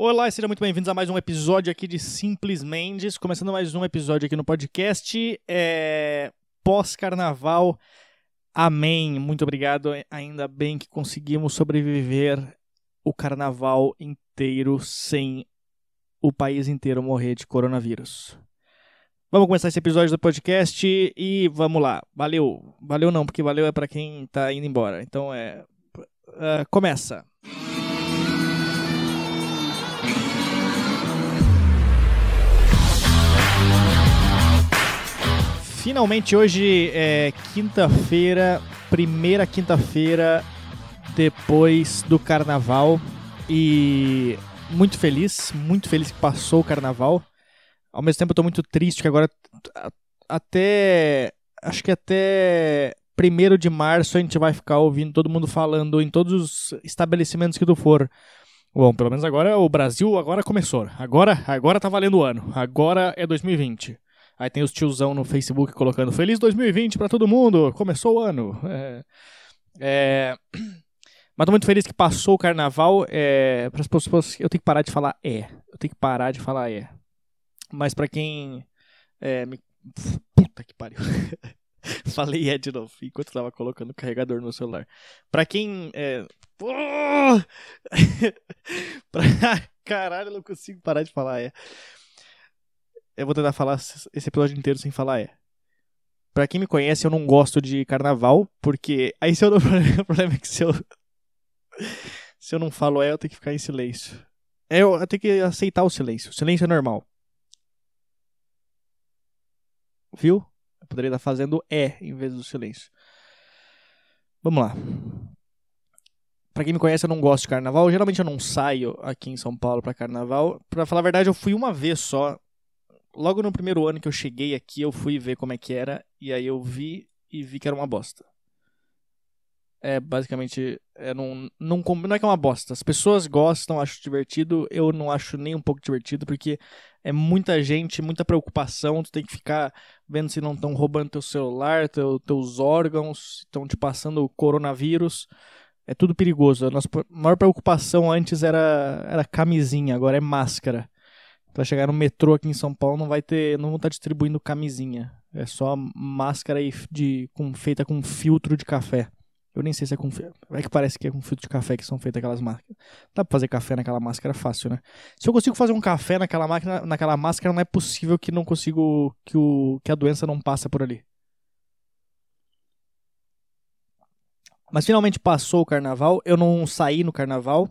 Olá e sejam muito bem-vindos a mais um episódio aqui de Simples Mendes. Começando mais um episódio aqui no podcast. É... Pós-carnaval. Amém. Muito obrigado. Ainda bem que conseguimos sobreviver o carnaval inteiro sem o país inteiro morrer de coronavírus. Vamos começar esse episódio do podcast e vamos lá. Valeu. Valeu não, porque valeu é para quem tá indo embora. Então é. Uh, começa. Finalmente hoje é quinta-feira, primeira quinta-feira depois do carnaval e muito feliz, muito feliz que passou o carnaval. Ao mesmo tempo eu tô muito triste que agora até acho que até primeiro de março a gente vai ficar ouvindo todo mundo falando em todos os estabelecimentos que tu for. Bom, pelo menos agora o Brasil agora começou. Agora, agora tá valendo o ano. Agora é 2020. Aí tem os tiozão no Facebook colocando Feliz 2020 para todo mundo, começou o ano. É, é... Mas tô muito feliz que passou o carnaval. É... Para as pessoas, eu tenho que parar de falar é. Eu tenho que parar de falar é. Mas para quem. É, me... Puta que pariu. Falei é de novo, enquanto tava colocando o carregador no celular. Pra quem. É... pra... Caralho, eu não consigo parar de falar é. Eu vou tentar falar esse episódio inteiro sem falar é. Pra quem me conhece, eu não gosto de carnaval, porque. Aí se eu não. O problema é que se eu. Se eu não falo é, eu tenho que ficar em silêncio. É, eu, eu tenho que aceitar o silêncio. O silêncio é normal. Viu? Eu poderia estar fazendo é em vez do silêncio. Vamos lá. Pra quem me conhece, eu não gosto de carnaval. Geralmente eu não saio aqui em São Paulo pra carnaval. Pra falar a verdade, eu fui uma vez só logo no primeiro ano que eu cheguei aqui, eu fui ver como é que era, e aí eu vi e vi que era uma bosta. É, basicamente, é, não, não, não é que é uma bosta. As pessoas gostam, acho divertido, eu não acho nem um pouco divertido, porque é muita gente, muita preocupação, tu tem que ficar vendo se não estão roubando teu celular, teu, teus órgãos, estão te passando coronavírus. É tudo perigoso. A nossa maior preocupação antes era, era camisinha, agora é máscara. Pra chegar no metrô aqui em São Paulo não vai ter. não vão estar tá distribuindo camisinha. É só máscara de, com, feita com filtro de café. Eu nem sei se é com. É que parece que é com filtro de café que são feitas aquelas máscaras. Dá pra fazer café naquela máscara fácil, né? Se eu consigo fazer um café naquela máquina, naquela máscara, não é possível que não consigo. que, o, que a doença não passa por ali. Mas finalmente passou o carnaval. Eu não saí no carnaval.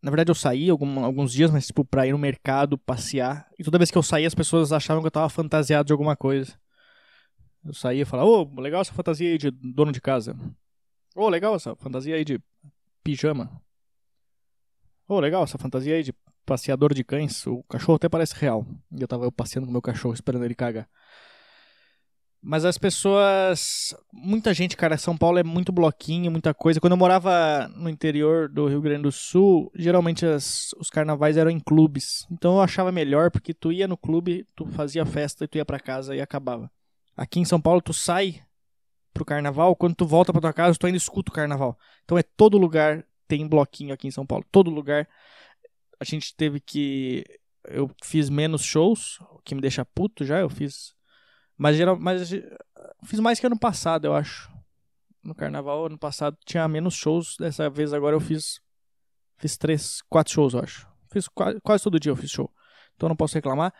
Na verdade, eu saí algum, alguns dias, mas tipo, pra ir no mercado, passear. E toda vez que eu saía, as pessoas achavam que eu tava fantasiado de alguma coisa. Eu saía e falava, ô, oh, legal essa fantasia aí de dono de casa. Ô, oh, legal essa fantasia aí de pijama. Ô, oh, legal essa fantasia aí de passeador de cães. O cachorro até parece real. E eu tava eu passeando com meu cachorro, esperando ele cagar. Mas as pessoas. Muita gente, cara, São Paulo é muito bloquinho, muita coisa. Quando eu morava no interior do Rio Grande do Sul, geralmente as, os carnavais eram em clubes. Então eu achava melhor, porque tu ia no clube, tu fazia festa e tu ia para casa e acabava. Aqui em São Paulo, tu sai pro carnaval, quando tu volta pra tua casa, tu ainda escuta o carnaval. Então é todo lugar tem bloquinho aqui em São Paulo. Todo lugar. A gente teve que. Eu fiz menos shows, o que me deixa puto já. Eu fiz mas, geral, mas fiz mais que ano passado, eu acho. No carnaval, ano passado, tinha menos shows. Dessa vez agora eu fiz. Fiz três, quatro shows, eu acho. Fiz quase, quase todo dia eu fiz show. Então não posso reclamar.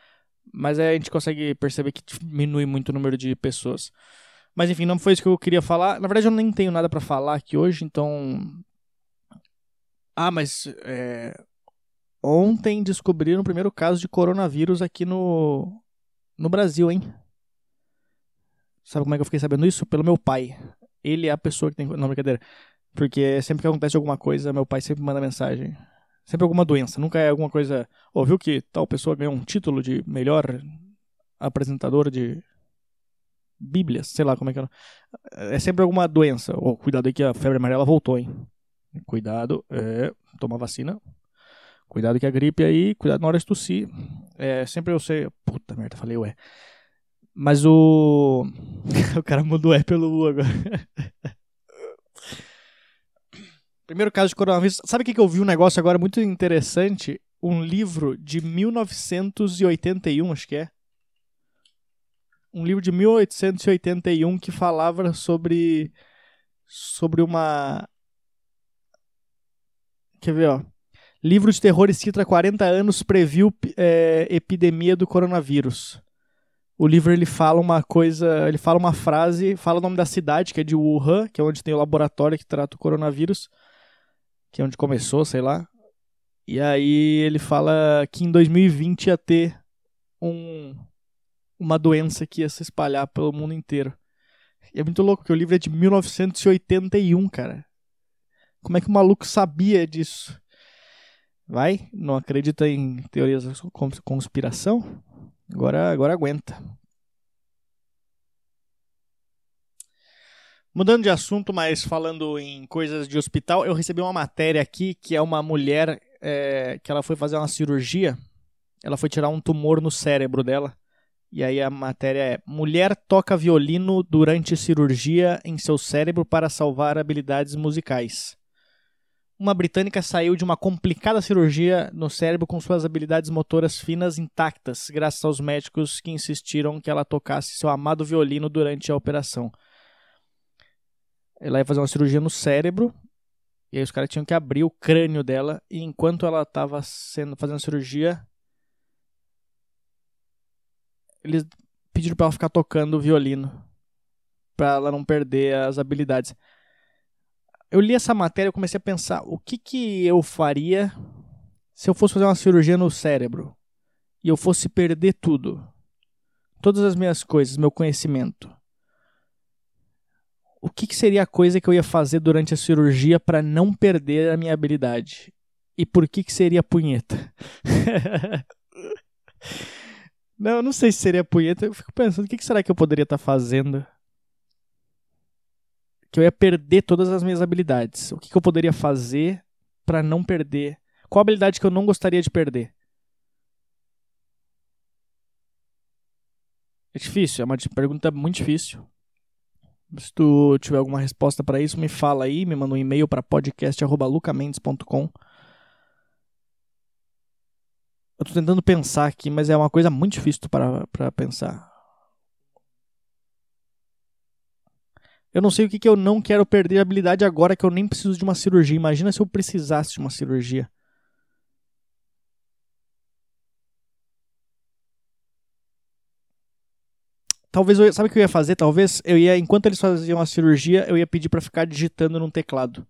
Mas aí a gente consegue perceber que diminui muito o número de pessoas. Mas enfim, não foi isso que eu queria falar. Na verdade, eu nem tenho nada para falar aqui hoje, então. Ah, mas. É... Ontem descobriram o primeiro caso de coronavírus aqui no. No Brasil, hein? Sabe como é que eu fiquei sabendo isso? Pelo meu pai. Ele é a pessoa que tem. Não, brincadeira. Porque sempre que acontece alguma coisa, meu pai sempre manda mensagem. Sempre alguma doença. Nunca é alguma coisa. Ouviu que tal pessoa ganhou um título de melhor apresentador de Bíblias, sei lá como é que é. É sempre alguma doença. Oh, cuidado aí que a febre amarela voltou, hein? Cuidado, é, toma vacina. Cuidado que a gripe aí, cuidado na hora de tossir. É, sempre eu sei. Puta merda, falei ué. Mas o. o cara mudou é pelo U agora. Primeiro caso de coronavírus. Sabe o que, eu vi um negócio agora muito interessante? Um livro de 1981, acho que é. Um livro de 1881 que falava sobre. Sobre uma. Quer ver, ó? Livro de terror citra 40 anos previu é, epidemia do coronavírus o livro ele fala uma coisa, ele fala uma frase, fala o nome da cidade, que é de Wuhan, que é onde tem o laboratório que trata o coronavírus, que é onde começou, sei lá. E aí ele fala que em 2020 ia ter um, uma doença que ia se espalhar pelo mundo inteiro. E é muito louco, porque o livro é de 1981, cara. Como é que o maluco sabia disso? Vai? Não acredita em teorias da conspiração? Agora, agora aguenta. Mudando de assunto, mas falando em coisas de hospital, eu recebi uma matéria aqui que é uma mulher é, que ela foi fazer uma cirurgia. Ela foi tirar um tumor no cérebro dela. E aí a matéria é: Mulher toca violino durante cirurgia em seu cérebro para salvar habilidades musicais uma britânica saiu de uma complicada cirurgia no cérebro com suas habilidades motoras finas intactas, graças aos médicos que insistiram que ela tocasse seu amado violino durante a operação. Ela ia fazer uma cirurgia no cérebro, e aí os caras tinham que abrir o crânio dela, e enquanto ela estava sendo fazendo cirurgia, eles pediram para ela ficar tocando o violino, para ela não perder as habilidades eu li essa matéria e comecei a pensar o que, que eu faria se eu fosse fazer uma cirurgia no cérebro e eu fosse perder tudo. Todas as minhas coisas, meu conhecimento. O que, que seria a coisa que eu ia fazer durante a cirurgia para não perder a minha habilidade? E por que, que seria punheta? não, não sei se seria punheta. Eu fico pensando, o que, que será que eu poderia estar tá fazendo que eu ia perder todas as minhas habilidades. O que, que eu poderia fazer para não perder? Qual habilidade que eu não gostaria de perder? É difícil, é uma pergunta muito difícil. Se tu tiver alguma resposta para isso, me fala aí, me manda um e-mail para podcast@lucamendes.com. Eu tô tentando pensar aqui, mas é uma coisa muito difícil para para pensar. Eu não sei o que, que eu não quero perder de habilidade agora que eu nem preciso de uma cirurgia. Imagina se eu precisasse de uma cirurgia. Talvez eu, sabe o que eu ia fazer? Talvez eu ia, enquanto eles faziam a cirurgia, eu ia pedir para ficar digitando num teclado,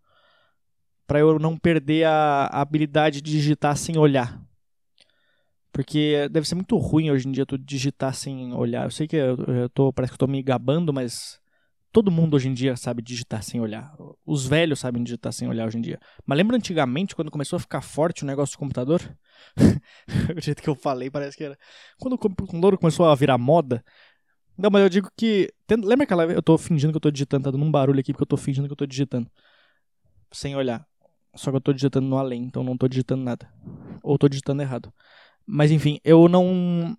para eu não perder a, a, habilidade de digitar sem olhar. Porque deve ser muito ruim hoje em dia tu digitar sem olhar. Eu sei que eu, eu tô, parece que eu tô me gabando, mas Todo mundo hoje em dia sabe digitar sem olhar. Os velhos sabem digitar sem olhar hoje em dia. Mas lembra antigamente, quando começou a ficar forte o negócio do computador? o jeito que eu falei parece que era. Quando o computador começou a virar moda. Não, mas eu digo que. Lembra aquela? Eu tô fingindo que eu tô digitando, tá dando um barulho aqui porque eu tô fingindo que eu tô digitando. Sem olhar. Só que eu tô digitando no além, então não tô digitando nada. Ou tô digitando errado. Mas enfim, eu não.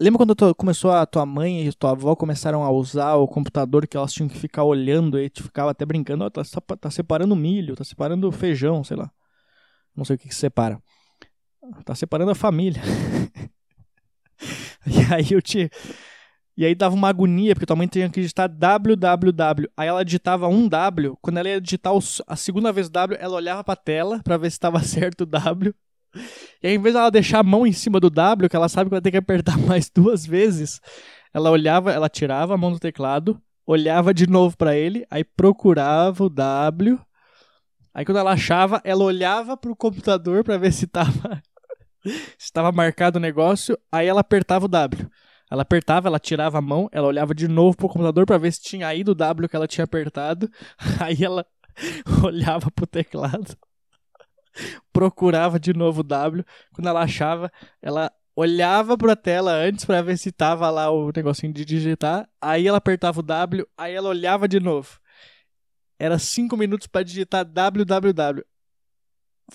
Lembra quando começou a tua mãe e tua avó começaram a usar o computador que elas tinham que ficar olhando e tu ficava até brincando, oh, tá, tá separando milho, tá separando feijão, sei lá. Não sei o que, que separa. Tá separando a família. e aí eu tinha. E aí dava uma agonia, porque tua mãe tinha que digitar www. Aí ela digitava um W, quando ela ia digitar a segunda vez W, ela olhava pra tela pra ver se estava certo o W. E aí, em vez dela deixar a mão em cima do W, que ela sabe que vai ter que apertar mais duas vezes, ela olhava, ela tirava a mão do teclado, olhava de novo para ele, aí procurava o W. Aí quando ela achava, ela olhava pro computador para ver se tava se tava marcado o negócio, aí ela apertava o W. Ela apertava, ela tirava a mão, ela olhava de novo pro computador para ver se tinha ido o W que ela tinha apertado. Aí ela olhava pro teclado procurava de novo o W. Quando ela achava, ela olhava para a tela antes para ver se tava lá o negocinho de digitar. Aí ela apertava o W, aí ela olhava de novo. Era cinco minutos para digitar www.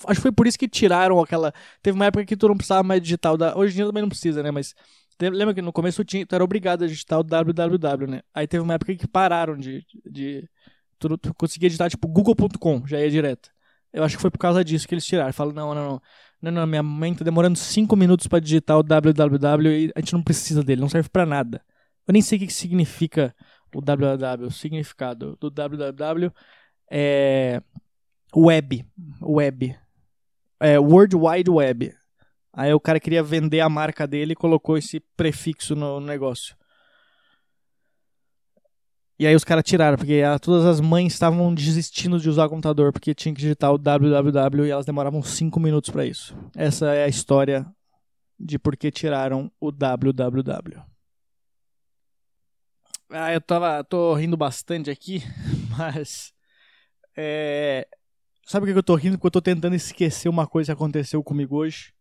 Acho que foi por isso que tiraram aquela. Teve uma época que tu não precisava mais digitar o da. Hoje em dia também não precisa, né? Mas lembra que no começo tinha, tu era obrigado a digitar o www, né? Aí teve uma época que pararam de, de Tu, tu conseguia digitar, tipo, google.com, já ia direto. Eu acho que foi por causa disso que eles tiraram. Falaram, não, não, não. Não, não, minha mãe tá demorando 5 minutos para digitar o www e a gente não precisa dele, não serve para nada. Eu nem sei o que significa o www. O significado do www é web. Web. É World Wide Web. Aí o cara queria vender a marca dele e colocou esse prefixo no negócio. E aí os caras tiraram, porque todas as mães estavam desistindo de usar o computador, porque tinha que digitar o www e elas demoravam 5 minutos para isso. Essa é a história de por que tiraram o www. Ah, eu tava, tô rindo bastante aqui, mas é, sabe o que eu tô rindo? Porque eu tô tentando esquecer uma coisa que aconteceu comigo hoje.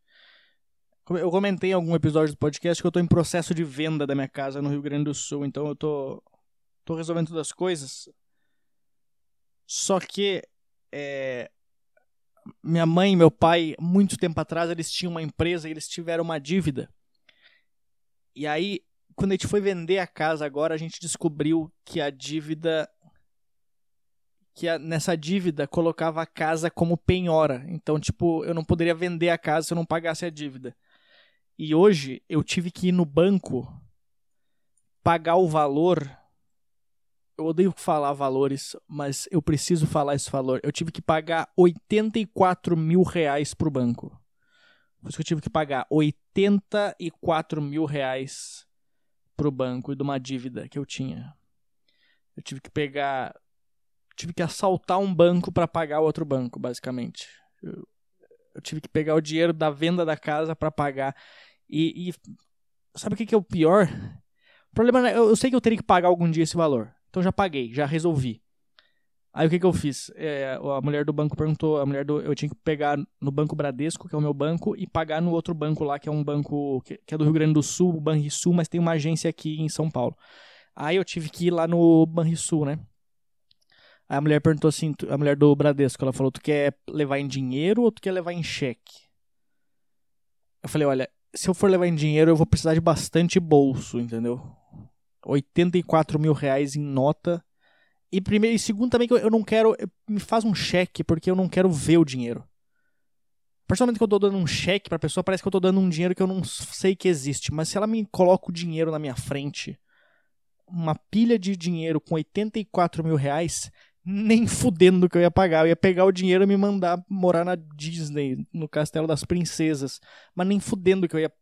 Eu comentei em algum episódio do podcast que eu tô em processo de venda da minha casa no Rio Grande do Sul, então eu tô tô resolvendo todas as coisas. Só que é, minha mãe e meu pai, muito tempo atrás, eles tinham uma empresa e eles tiveram uma dívida. E aí, quando a gente foi vender a casa agora, a gente descobriu que a dívida que a, nessa dívida colocava a casa como penhora. Então, tipo, eu não poderia vender a casa se eu não pagasse a dívida. E hoje eu tive que ir no banco pagar o valor eu odeio falar valores, mas eu preciso falar esse valor. Eu tive que pagar 84 mil reais pro banco. Por isso que eu tive que pagar 84 mil reais pro banco de uma dívida que eu tinha. Eu tive que pegar. Tive que assaltar um banco para pagar outro banco, basicamente. Eu, eu, tive que pegar o dinheiro da venda da casa para pagar. E, e, sabe o que, que é o pior? O problema é, eu, eu sei que eu teria que pagar algum dia esse valor. Então já paguei, já resolvi. Aí o que, que eu fiz? É, a mulher do banco perguntou, a mulher do. Eu tinha que pegar no Banco Bradesco, que é o meu banco, e pagar no outro banco lá, que é um banco que, que é do Rio Grande do Sul, o Banrisul, mas tem uma agência aqui em São Paulo. Aí eu tive que ir lá no Banrisul, né? Aí a mulher perguntou assim, a mulher do Bradesco, ela falou: Tu quer levar em dinheiro ou tu quer levar em cheque? Eu falei: Olha, se eu for levar em dinheiro, eu vou precisar de bastante bolso, entendeu? 84 mil reais em nota. E primeiro e segundo também que eu, não quero. Me faz um cheque, porque eu não quero ver o dinheiro. Personalmente que eu tô dando um cheque pra pessoa, parece que eu tô dando um dinheiro que eu não sei que existe. Mas se ela me coloca o dinheiro na minha frente, uma pilha de dinheiro com 84 mil reais, nem fudendo que eu ia pagar. Eu ia pegar o dinheiro e me mandar morar na Disney, no Castelo das Princesas. Mas nem fudendo que eu ia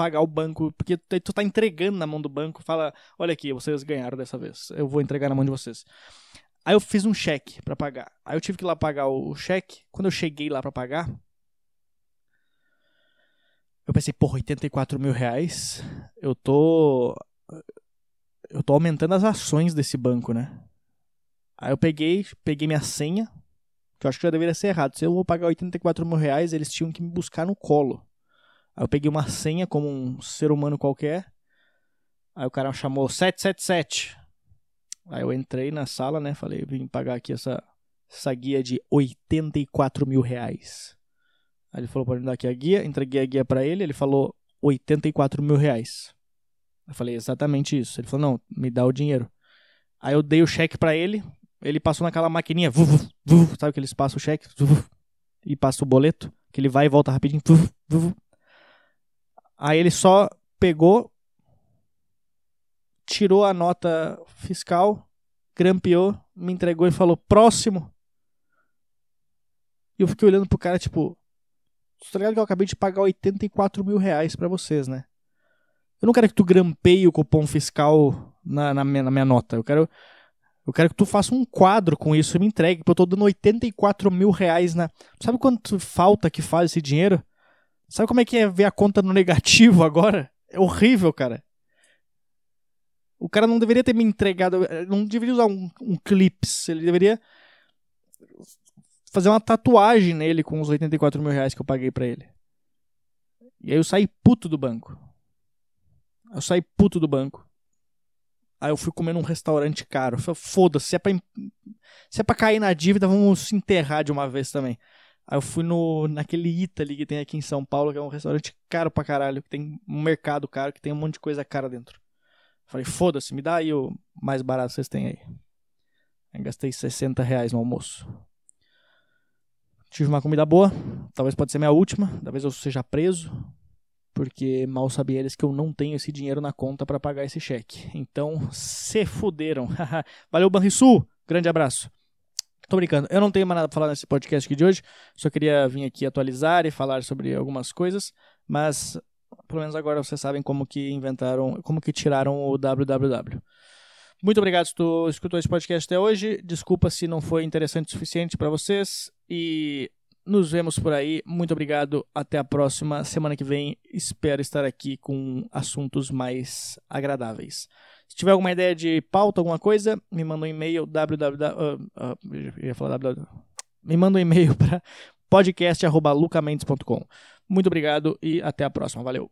pagar o banco, porque tu tá entregando na mão do banco, fala, olha aqui, vocês ganharam dessa vez, eu vou entregar na mão de vocês. Aí eu fiz um cheque para pagar. Aí eu tive que ir lá pagar o cheque. Quando eu cheguei lá para pagar, eu pensei, porra, 84 mil reais, eu tô. Eu tô aumentando as ações desse banco, né? Aí eu peguei, peguei minha senha, que eu acho que já deveria ser errado. Se eu vou pagar 84 mil reais, eles tinham que me buscar no colo. Aí eu peguei uma senha como um ser humano qualquer. Aí o cara chamou 777. Aí eu entrei na sala, né? Falei, vim pagar aqui essa, essa guia de 84 mil reais. Aí ele falou pra me dar aqui a guia, entreguei a guia para ele, ele falou 84 mil reais. Eu falei, exatamente isso. Ele falou, não, me dá o dinheiro. Aí eu dei o cheque para ele, ele passou naquela maquininha, vu, vu, vu, sabe que eles passam o cheque e passa o boleto, que ele vai e volta rapidinho, Aí ele só pegou, tirou a nota fiscal, grampeou, me entregou e falou: próximo. E eu fiquei olhando pro cara, tipo, tá ligado que eu acabei de pagar 84 mil reais pra vocês, né? Eu não quero que tu grampeie o cupom fiscal na, na, minha, na minha nota. Eu quero, eu quero que tu faça um quadro com isso e me entregue, porque eu tô dando 84 mil reais na. Sabe quanto falta que faz esse dinheiro? Sabe como é que é ver a conta no negativo agora? É horrível, cara. O cara não deveria ter me entregado. Não deveria usar um, um clips. Ele deveria fazer uma tatuagem nele com os 84 mil reais que eu paguei pra ele. E aí eu saí puto do banco. Eu saí puto do banco. Aí eu fui comer num restaurante caro. Foda-se, se, é pra, se é pra cair na dívida, vamos se enterrar de uma vez também. Aí eu fui no, naquele Italy que tem aqui em São Paulo, que é um restaurante caro pra caralho, que tem um mercado caro, que tem um monte de coisa cara dentro. Falei, foda-se, me dá aí o mais barato que vocês têm aí. gastei 60 reais no almoço. Tive uma comida boa, talvez pode ser minha última, talvez eu seja preso, porque mal sabia eles que eu não tenho esse dinheiro na conta para pagar esse cheque. Então, se fuderam. Valeu, Banrisul! Grande abraço. Tô brincando, eu não tenho mais nada pra falar nesse podcast aqui de hoje, só queria vir aqui atualizar e falar sobre algumas coisas, mas pelo menos agora vocês sabem como que inventaram, como que tiraram o www. Muito obrigado se tu escutou esse podcast até hoje. Desculpa se não foi interessante o suficiente para vocês e nos vemos por aí. Muito obrigado. Até a próxima semana que vem. Espero estar aqui com assuntos mais agradáveis. Se tiver alguma ideia de pauta, alguma coisa, me manda um e-mail www. Uh, uh, ia falar www. Me manda um e-mail para podcast.lucamendes.com. Muito obrigado e até a próxima. Valeu.